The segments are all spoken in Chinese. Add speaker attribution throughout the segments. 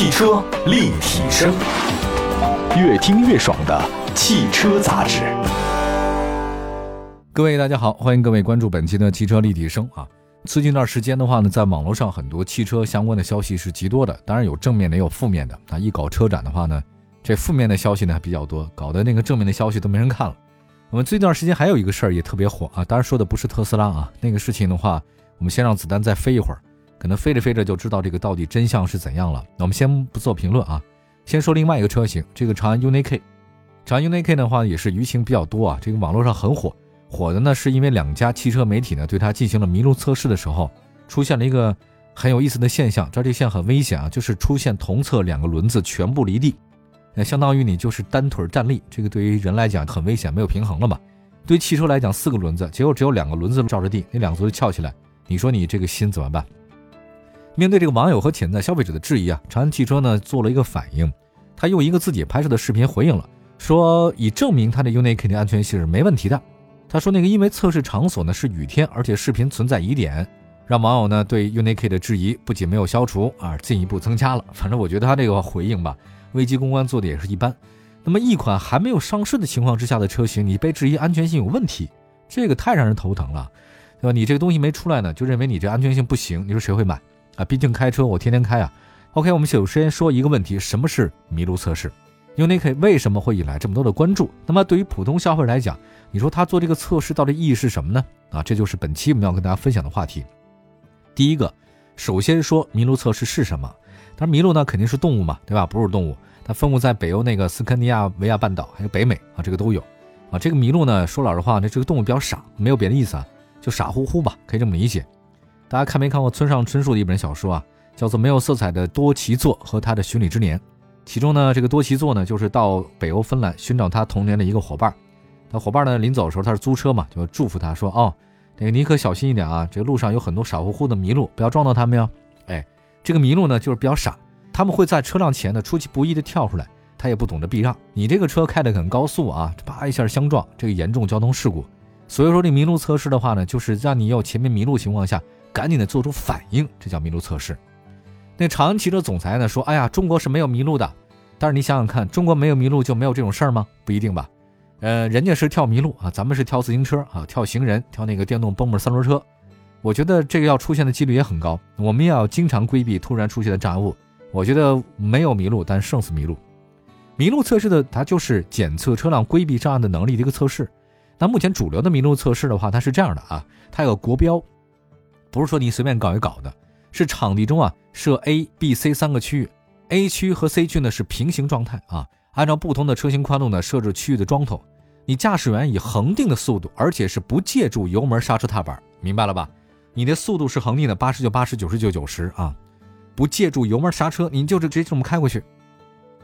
Speaker 1: 汽车立体声，越听越爽的汽车杂志。
Speaker 2: 各位大家好，欢迎各位关注本期的汽车立体声啊。最近一段时间的话呢，在网络上很多汽车相关的消息是极多的，当然有正面的也有负面的啊。一搞车展的话呢，这负面的消息呢还比较多，搞得那个正面的消息都没人看了。我们最近段时间还有一个事儿也特别火啊，当然说的不是特斯拉啊，那个事情的话，我们先让子弹再飞一会儿。可能飞着飞着就知道这个到底真相是怎样了。那我们先不做评论啊，先说另外一个车型，这个长安 UNI-K。长安 UNI-K 的话也是舆情比较多啊，这个网络上很火。火的呢是因为两家汽车媒体呢对它进行了麋鹿测试的时候，出现了一个很有意思的现象，这这现象很危险啊，就是出现同侧两个轮子全部离地，那相当于你就是单腿站立，这个对于人来讲很危险，没有平衡了嘛。对汽车来讲，四个轮子结果只有两个轮子照着地，那两个轮子翘起来，你说你这个心怎么办？面对这个网友和潜在消费者的质疑啊，长安汽车呢做了一个反应，他用一个自己拍摄的视频回应了，说以证明他的 UNI-K 的安全性是没问题的。他说那个因为测试场所呢是雨天，而且视频存在疑点，让网友呢对 UNI-K 的质疑不仅没有消除，而进一步增加了。反正我觉得他这个回应吧，危机公关做的也是一般。那么一款还没有上市的情况之下的车型，你被质疑安全性有问题，这个太让人头疼了，对吧？你这个东西没出来呢，就认为你这安全性不行，你说谁会买？啊，毕竟开车我天天开啊。OK，我们首先说一个问题，什么是麋鹿测试？UNI-K 为什么会引来这么多的关注？那么对于普通消费者来讲，你说他做这个测试到底意义是什么呢？啊，这就是本期我们要跟大家分享的话题。第一个，首先说麋鹿测试是什么？当然，麋鹿呢肯定是动物嘛，对吧？不是动物，它分布在北欧那个斯堪尼亚维亚半岛，还有北美啊，这个都有。啊，这个麋鹿呢，说老实话，那这个动物比较傻，没有别的意思啊，就傻乎乎吧，可以这么理解。大家看没看过村上春树的一本小说啊？叫做《没有色彩的多奇座和他的巡礼之年》。其中呢，这个多奇座呢，就是到北欧芬兰寻找他童年的一个伙伴。他伙伴呢，临走的时候他是租车嘛，就祝福他说：“哦，那个你可小心一点啊，这个路上有很多傻乎乎的麋鹿，不要撞到他们哟。”哎，这个麋鹿呢，就是比较傻，他们会在车辆前呢出其不意的跳出来，他也不懂得避让。你这个车开的很高速啊，啪一下相撞，这个严重交通事故。所以说这麋鹿测试的话呢，就是让你有前面麋鹿情况下。赶紧的做出反应，这叫麋鹿测试。那长安汽车总裁呢说：“哎呀，中国是没有麋鹿的。但是你想想看，中国没有麋鹿就没有这种事儿吗？不一定吧。呃，人家是跳麋鹿啊，咱们是跳自行车啊，跳行人，跳那个电动蹦蹦三轮车。我觉得这个要出现的几率也很高。我们要经常规避突然出现的障碍物。我觉得没有麋鹿，但胜似麋鹿。麋鹿测试的它就是检测车辆规避障碍的能力的一个测试。那目前主流的麋鹿测试的话，它是这样的啊，它有个国标。”不是说你随便搞一搞的，是场地中啊设 A、B、C 三个区域，A 区和 C 区呢是平行状态啊，按照不同的车型宽度呢设置区域的桩头，你驾驶员以恒定的速度，而且是不借助油门刹车踏板，明白了吧？你的速度是恒定的，八十就八十，九十就九十啊，不借助油门刹车，你就是直接这么开过去，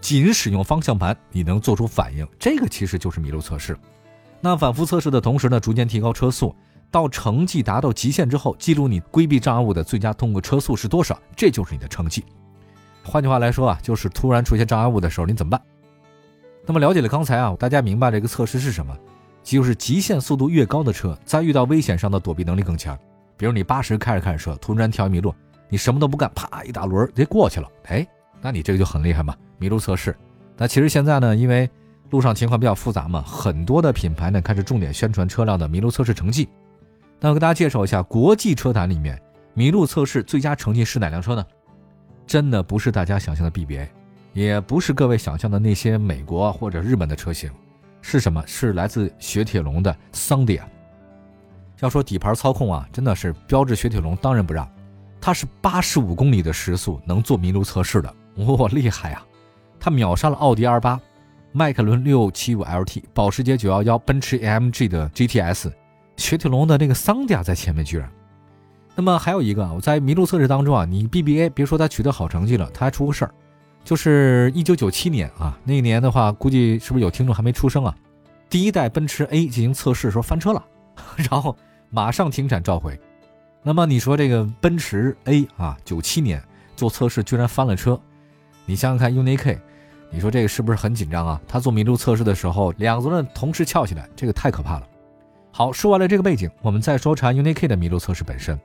Speaker 2: 仅使用方向盘，你能做出反应，这个其实就是麋鹿测试。那反复测试的同时呢，逐渐提高车速。到成绩达到极限之后，记录你规避障碍物的最佳通过车速是多少，这就是你的成绩。换句话来说啊，就是突然出现障碍物的时候，你怎么办？那么了解了刚才啊，大家明白这个测试是什么？就是极限速度越高的车，在遇到危险上的躲避能力更强。比如你八十开着开着车，突然跳一麋鹿，你什么都不干，啪一大轮直接过去了。哎，那你这个就很厉害嘛。麋鹿测试。那其实现在呢，因为路上情况比较复杂嘛，很多的品牌呢开始重点宣传车辆的麋鹿测试成绩。那我给大家介绍一下，国际车坛里面麋鹿测试最佳成绩是哪辆车呢？真的不是大家想象的 BBA，也不是各位想象的那些美国或者日本的车型，是什么？是来自雪铁龙的桑迪亚。要说底盘操控啊，真的是标致雪铁龙当仁不让，它是八十五公里的时速能做麋鹿测试的，哇，厉害啊！它秒杀了奥迪 R 八、迈凯伦六七五 LT、保时捷九幺幺、奔驰 AMG 的 GTS。雪铁龙的那个桑迪亚在前面居然，那么还有一个，我在麋鹿测试当中啊，你 BBA 别说它取得好成绩了，它还出个事儿，就是一九九七年啊，那一年的话，估计是不是有听众还没出生啊？第一代奔驰 A 进行测试的时候翻车了，然后马上停产召回。那么你说这个奔驰 A 啊，九七年做测试居然翻了车，你想想看 UNI-K，你说这个是不是很紧张啊？他做麋鹿测试的时候，两个人同时翘起来，这个太可怕了。好，说完了这个背景，我们再说查 UNI-K 的麋鹿测试本身。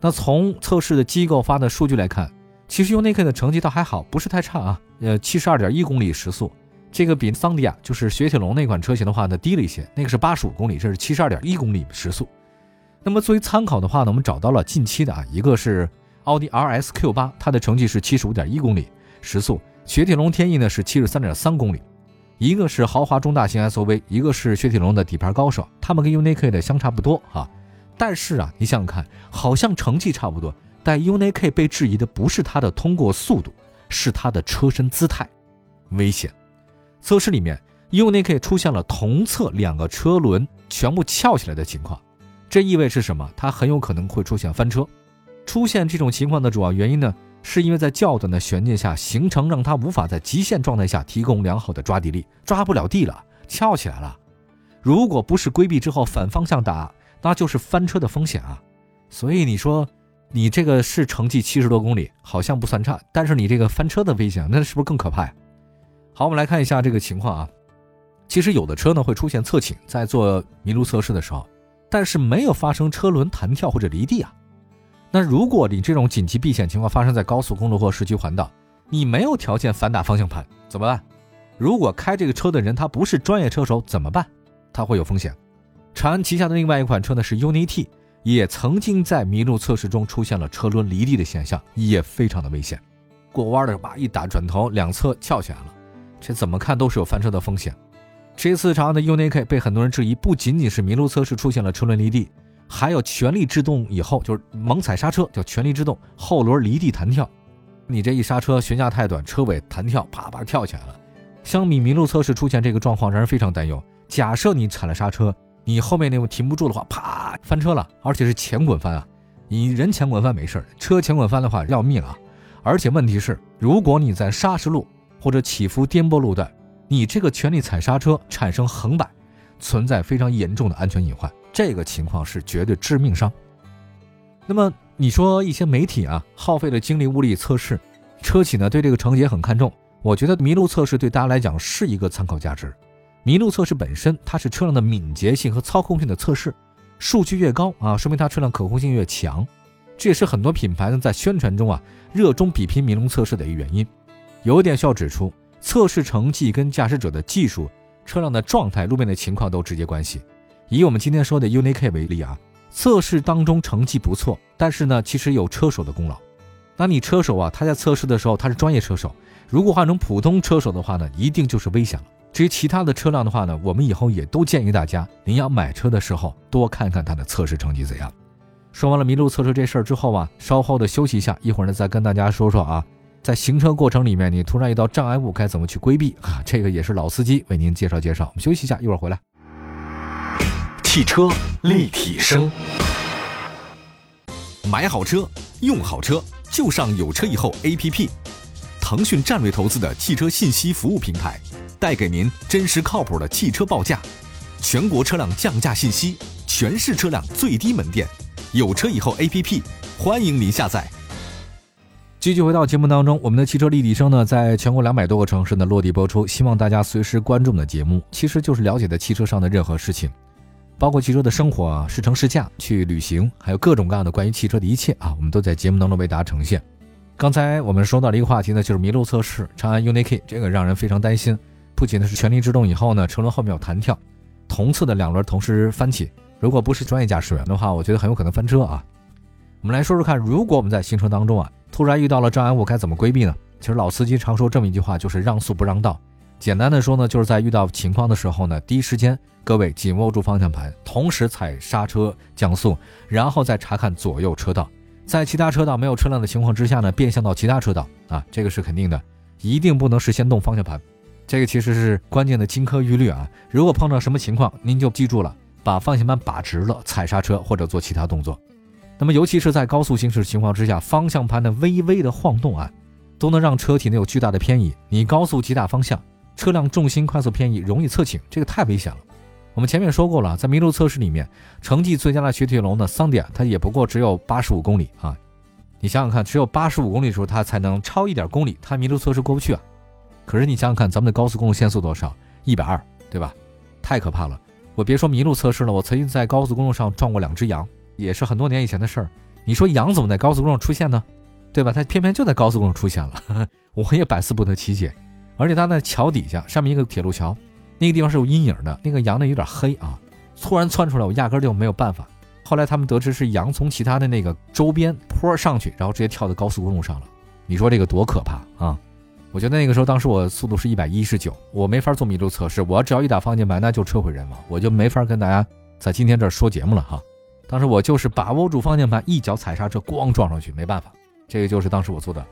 Speaker 2: 那从测试的机构发的数据来看，其实 UNI-K 的成绩倒还好，不是太差啊。呃，七十二点一公里时速，这个比桑迪亚就是雪铁龙那款车型的话呢低了一些，那个是八十五公里，这是七十二点一公里时速。那么作为参考的话呢，我们找到了近期的啊，一个是奥迪 RS Q 八，它的成绩是七十五点一公里时速，雪铁龙天翼呢是七十三点三公里。一个是豪华中大型 SUV，一个是雪铁龙的底盘高手，他们跟 UNI-K 的相差不多啊。但是啊，你想想看，好像成绩差不多，但 UNI-K 被质疑的不是它的通过速度，是它的车身姿态，危险。测试里面，UNI-K 出现了同侧两个车轮全部翘起来的情况，这意味着什么？它很有可能会出现翻车。出现这种情况的主要原因呢？是因为在较短的悬架下行程，让它无法在极限状态下提供良好的抓地力，抓不了地了，翘起来了。如果不是规避之后反方向打，那就是翻车的风险啊。所以你说，你这个是成绩七十多公里，好像不算差，但是你这个翻车的危险，那是不是更可怕呀？好，我们来看一下这个情况啊。其实有的车呢会出现侧倾，在做麋鹿测试的时候，但是没有发生车轮弹跳或者离地啊。那如果你这种紧急避险情况发生在高速公路或市区环岛，你没有条件反打方向盘怎么办？如果开这个车的人他不是专业车手怎么办？他会有风险。长安旗下的另外一款车呢是 UNI-T，也曾经在麋鹿测试中出现了车轮离地的现象，也非常的危险。过弯的时候吧一打转头，两侧翘起来了，这怎么看都是有翻车的风险。这次长安的 UNI-K 被很多人质疑，不仅仅是麋鹿测试出现了车轮离地。还有全力制动以后，就是猛踩刹车叫全力制动，后轮离地弹跳。你这一刹车，悬架太短，车尾弹跳，啪啪跳起来了。相比麋鹿测试出现这个状况，让人非常担忧。假设你踩了刹车，你后面那个停不住的话，啪翻车了，而且是前滚翻啊！你人前滚翻没事车前滚翻的话要命啊！而且问题是，如果你在砂石路或者起伏颠簸路段，你这个全力踩刹车产生横摆，存在非常严重的安全隐患。这个情况是绝对致命伤。那么你说一些媒体啊，耗费了精力物力测试，车企呢对这个成绩也很看重。我觉得麋鹿测试对大家来讲是一个参考价值。麋鹿测试本身它是车辆的敏捷性和操控性的测试，数据越高啊，说明它车辆可控性越强。这也是很多品牌呢在宣传中啊热衷比拼麋鹿测试的一个原因。有一点需要指出，测试成绩跟驾驶者的技术、车辆的状态、路面的情况都直接关系。以我们今天说的 UNI-K 为例啊，测试当中成绩不错，但是呢，其实有车手的功劳。那你车手啊，他在测试的时候他是专业车手，如果换成普通车手的话呢，一定就是危险了。至于其他的车辆的话呢，我们以后也都建议大家，您要买车的时候多看看它的测试成绩怎样。说完了麋鹿测试这事儿之后啊，稍后的休息一下，一会儿呢再跟大家说说啊，在行车过程里面你突然遇到障碍物该怎么去规避啊？这个也是老司机为您介绍介绍。我们休息一下，一会儿回来。
Speaker 1: 汽车立体声，
Speaker 3: 买好车，用好车，就上有车以后 APP。腾讯战略投资的汽车信息服务平台，带给您真实靠谱的汽车报价，全国车辆降价信息，全市车辆最低门店。有车以后 APP，欢迎您下载。
Speaker 2: 继续回到节目当中，我们的汽车立体声呢，在全国两百多个城市呢落地播出，希望大家随时关注我们的节目，其实就是了解的汽车上的任何事情。包括汽车的生活啊，试乘试驾、去旅行，还有各种各样的关于汽车的一切啊，我们都在节目当中为大家呈现。刚才我们说到了一个话题呢，就是麋鹿测试长安 UNI-K，这个让人非常担心。不仅呢是全力制动以后呢，车轮后面有弹跳，同侧的两轮同时翻起，如果不是专业驾驶员的话，我觉得很有可能翻车啊。我们来说说看，如果我们在行车当中啊，突然遇到了障碍物，该怎么规避呢？其实老司机常说这么一句话，就是让速不让道。简单的说呢，就是在遇到情况的时候呢，第一时间各位紧握住方向盘，同时踩刹车降速，然后再查看左右车道，在其他车道没有车辆的情况之下呢，变向到其他车道啊，这个是肯定的，一定不能是先动方向盘，这个其实是关键的金科玉律啊。如果碰到什么情况，您就记住了，把方向盘把直了，踩刹车或者做其他动作。那么尤其是在高速行驶情况之下，方向盘的微微的晃动啊，都能让车体内有巨大的偏移。你高速急打方向。车辆重心快速偏移，容易侧倾，这个太危险了。我们前面说过了，在麋鹿测试里面，成绩最佳的雪铁龙的桑迪亚，它也不过只有八十五公里啊。你想想看，只有八十五公里的时候，它才能超一点公里，它麋鹿测试过不去啊。可是你想想看，咱们的高速公路限速多少？一百二，对吧？太可怕了。我别说麋鹿测试了，我曾经在高速公路上撞过两只羊，也是很多年以前的事儿。你说羊怎么在高速公路上出现呢？对吧？它偏偏就在高速公路出现了，我也百思不得其解。而且它在桥底下，上面一个铁路桥，那个地方是有阴影的，那个羊呢有点黑啊，突然窜出来，我压根就没有办法。后来他们得知是羊从其他的那个周边坡上去，然后直接跳到高速公路上了。你说这个多可怕啊！我觉得那个时候，当时我速度是一百一十九，我没法做麋鹿测试。我只要一打方向盘，那就车毁人亡，我就没法跟大家在今天这儿说节目了哈。当时我就是把握住方向盘，一脚踩刹车，咣撞上去，没办法。这个就是当时我做的。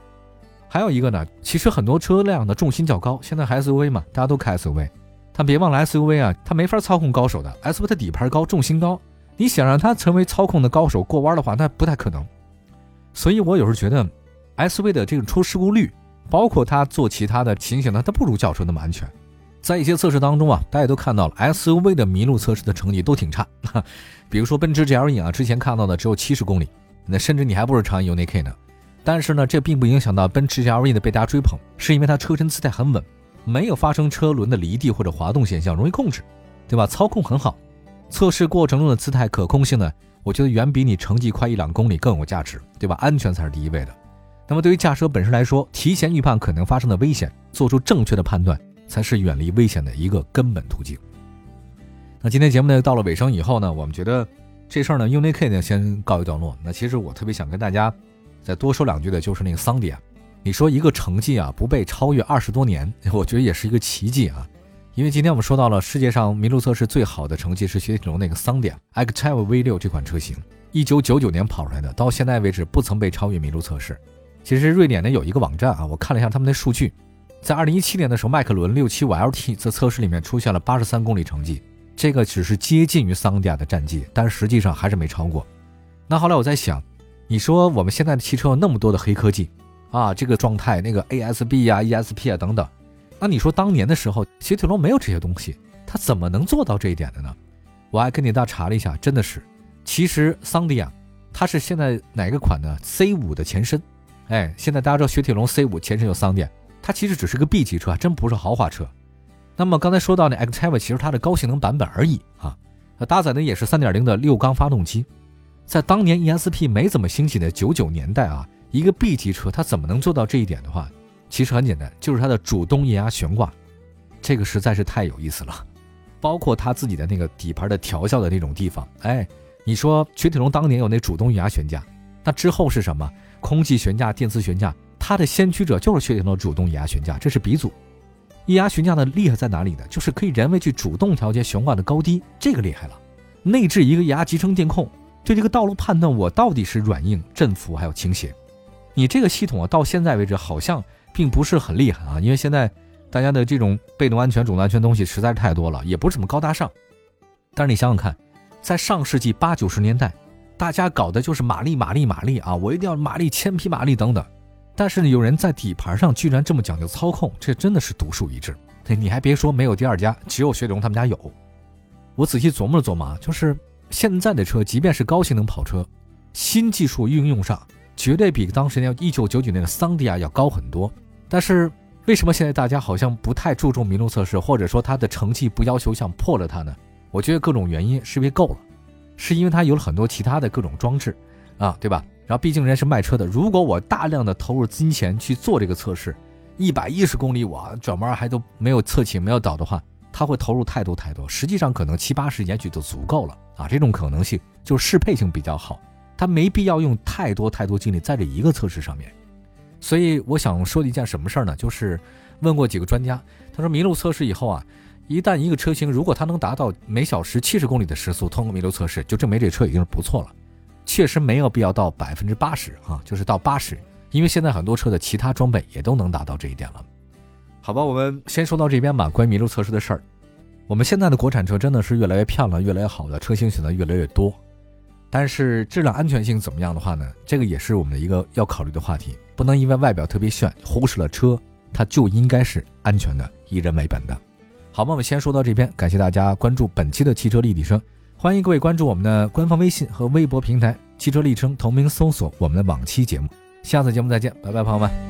Speaker 2: 还有一个呢，其实很多车辆的重心较高，现在 SUV 嘛，大家都开 SUV，但别忘了 SUV 啊，它没法操控高手的。SUV 它底盘高，重心高，你想让它成为操控的高手，过弯的话，那不太可能。所以我有时候觉得，SUV 的这种出事故率。包括它做其他的情形呢，它不如轿车那么安全。在一些测试当中啊，大家都看到了 SUV 的麋鹿测试的成绩都挺差。比如说奔驰 GLE 啊，之前看到的只有七十公里，那甚至你还不如长安 UNI-K 呢。但是呢，这并不影响到奔驰 GLE 的被大家追捧，是因为它车身姿态很稳，没有发生车轮的离地或者滑动现象，容易控制，对吧？操控很好。测试过程中的姿态可控性呢，我觉得远比你成绩快一两公里更有价值，对吧？安全才是第一位的。那么对于驾车本身来说，提前预判可能发生的危险，做出正确的判断，才是远离危险的一个根本途径。那今天节目呢到了尾声以后呢，我们觉得这事儿呢，UNI-K 呢先告一段落。那其实我特别想跟大家再多说两句的，就是那个桑迪亚。你说一个成绩啊不被超越二十多年，我觉得也是一个奇迹啊。因为今天我们说到了世界上麋鹿测试最好的成绩是雪铁龙那个桑迪亚 Active V6 这款车型，一九九九年跑出来的，到现在为止不曾被超越麋鹿测试。其实瑞典呢有一个网站啊，我看了一下他们的数据，在二零一七年的时候，迈凯伦六七五 LT 在测试里面出现了八十三公里成绩，这个只是接近于桑迪亚的战绩，但是实际上还是没超过。那后来我在想，你说我们现在的汽车有那么多的黑科技啊，这个状态那个 ASB 呀、ESP 啊等等，那你说当年的时候雪铁龙没有这些东西，它怎么能做到这一点的呢？我还跟你大查了一下，真的是，其实桑迪亚它是现在哪个款呢？C 五的前身。哎，现在大家知道雪铁龙 C 五前身有桑迪，它其实只是个 B 级车，真不是豪华车。那么刚才说到那 Activa，其实它的高性能版本而已啊，它搭载的也是3.0的六缸发动机。在当年 ESP 没怎么兴起的九九年代啊，一个 B 级车它怎么能做到这一点的话，其实很简单，就是它的主动液压悬挂，这个实在是太有意思了。包括它自己的那个底盘的调校的那种地方，哎，你说雪铁龙当年有那主动液压悬架，那之后是什么？空气悬架、电磁悬架，它的先驱者就是雪铁龙主动液压悬架，这是鼻祖。液压悬架的厉害在哪里呢？就是可以人为去主动调节悬挂的高低，这个厉害了。内置一个液压集成电控，对这个道路判断我到底是软硬、振幅还有倾斜。你这个系统啊，到现在为止好像并不是很厉害啊，因为现在大家的这种被动安全、主动安全东西实在是太多了，也不是什么高大上。但是你想想看，在上世纪八九十年代。大家搞的就是马力，马力，马力啊！我一定要马力，千匹马力等等。但是，有人在底盘上居然这么讲究操控，这真的是独树一帜。你还别说，没有第二家，只有雪铁龙他们家有。我仔细琢磨了琢磨啊，就是现在的车，即便是高性能跑车，新技术运用上绝对比当时那一九九九年的桑迪亚要高很多。但是为什么现在大家好像不太注重麋鹿测试，或者说它的成绩不要求像破了它呢？我觉得各种原因是因为够了。是因为它有了很多其他的各种装置，啊，对吧？然后毕竟人家是卖车的，如果我大量的投入金钱去做这个测试，一百一十公里我转弯还都没有侧倾没有倒的话，它会投入太多太多。实际上可能七八十也许就足够了啊，这种可能性就是适配性比较好，它没必要用太多太多精力在这一个测试上面。所以我想说的一件什么事儿呢？就是问过几个专家，他说麋鹿测试以后啊。一旦一个车型如果它能达到每小时七十公里的时速通过麋鹿测试，就证明这车已经是不错了。确实没有必要到百分之八十啊，就是到八十，因为现在很多车的其他装备也都能达到这一点了。好吧，我们先说到这边吧。关于麋鹿测试的事儿，我们现在的国产车真的是越来越漂亮、越来越好的车型选择越来越多，但是质量安全性怎么样的话呢？这个也是我们的一个要考虑的话题，不能因为外表特别炫，忽视了车它就应该是安全的、以人为本的。好，我们先说到这边，感谢大家关注本期的汽车立体声，欢迎各位关注我们的官方微信和微博平台“汽车立声”，同名搜索我们的往期节目。下次节目再见，拜拜，朋友们。